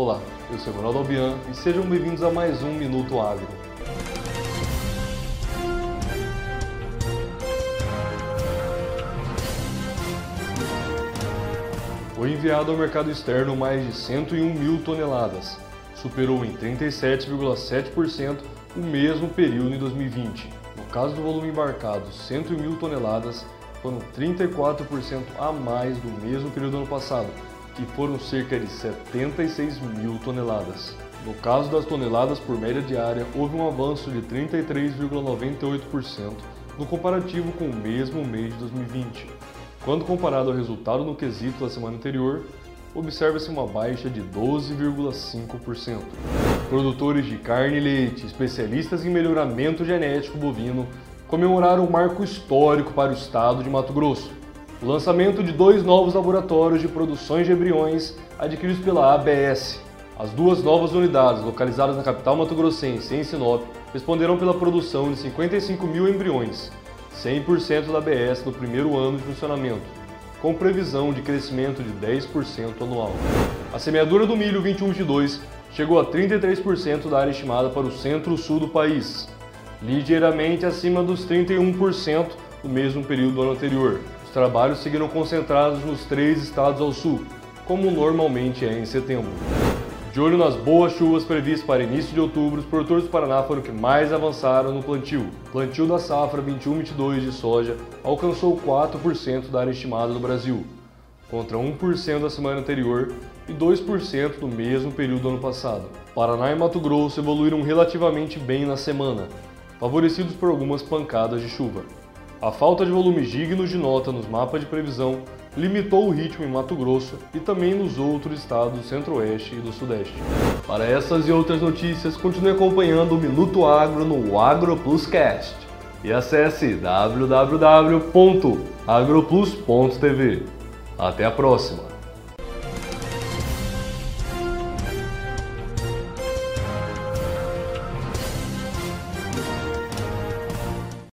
Olá, eu sou Ronaldo Albian e sejam bem-vindos a mais um Minuto Agro. Foi enviado ao mercado externo mais de 101 mil toneladas, superou em 37,7% o mesmo período em 2020. No caso do volume embarcado, 101 mil toneladas foram 34% a mais do mesmo período do ano passado, que foram cerca de 76 mil toneladas. No caso das toneladas por média diária, houve um avanço de 33,98% no comparativo com o mesmo mês de 2020. Quando comparado ao resultado no quesito da semana anterior, observa-se uma baixa de 12,5%. Produtores de carne e leite, especialistas em melhoramento genético bovino, comemoraram um marco histórico para o estado de Mato Grosso. O lançamento de dois novos laboratórios de produções de embriões adquiridos pela ABS. As duas novas unidades, localizadas na capital mato-grossense e em Sinop, responderão pela produção de 55 mil embriões, 100% da ABS no primeiro ano de funcionamento, com previsão de crescimento de 10% anual. A semeadura do milho 2122 chegou a 33% da área estimada para o centro-sul do país, ligeiramente acima dos 31% do mesmo período do ano anterior. Os trabalhos seguiram concentrados nos três estados ao sul, como normalmente é em setembro. De olho nas boas chuvas previstas para início de outubro, os produtores do Paraná foram que mais avançaram no plantio. O plantio da safra 21-22 de soja alcançou 4% da área estimada do Brasil, contra 1% da semana anterior e 2% no mesmo período do ano passado. Paraná e Mato Grosso evoluíram relativamente bem na semana, favorecidos por algumas pancadas de chuva. A falta de volumes dignos de nota nos mapas de previsão limitou o ritmo em Mato Grosso e também nos outros estados do Centro-Oeste e do Sudeste. Para essas e outras notícias, continue acompanhando o Minuto Agro no AgroPlusCast e acesse www.agroplus.tv. Até a próxima!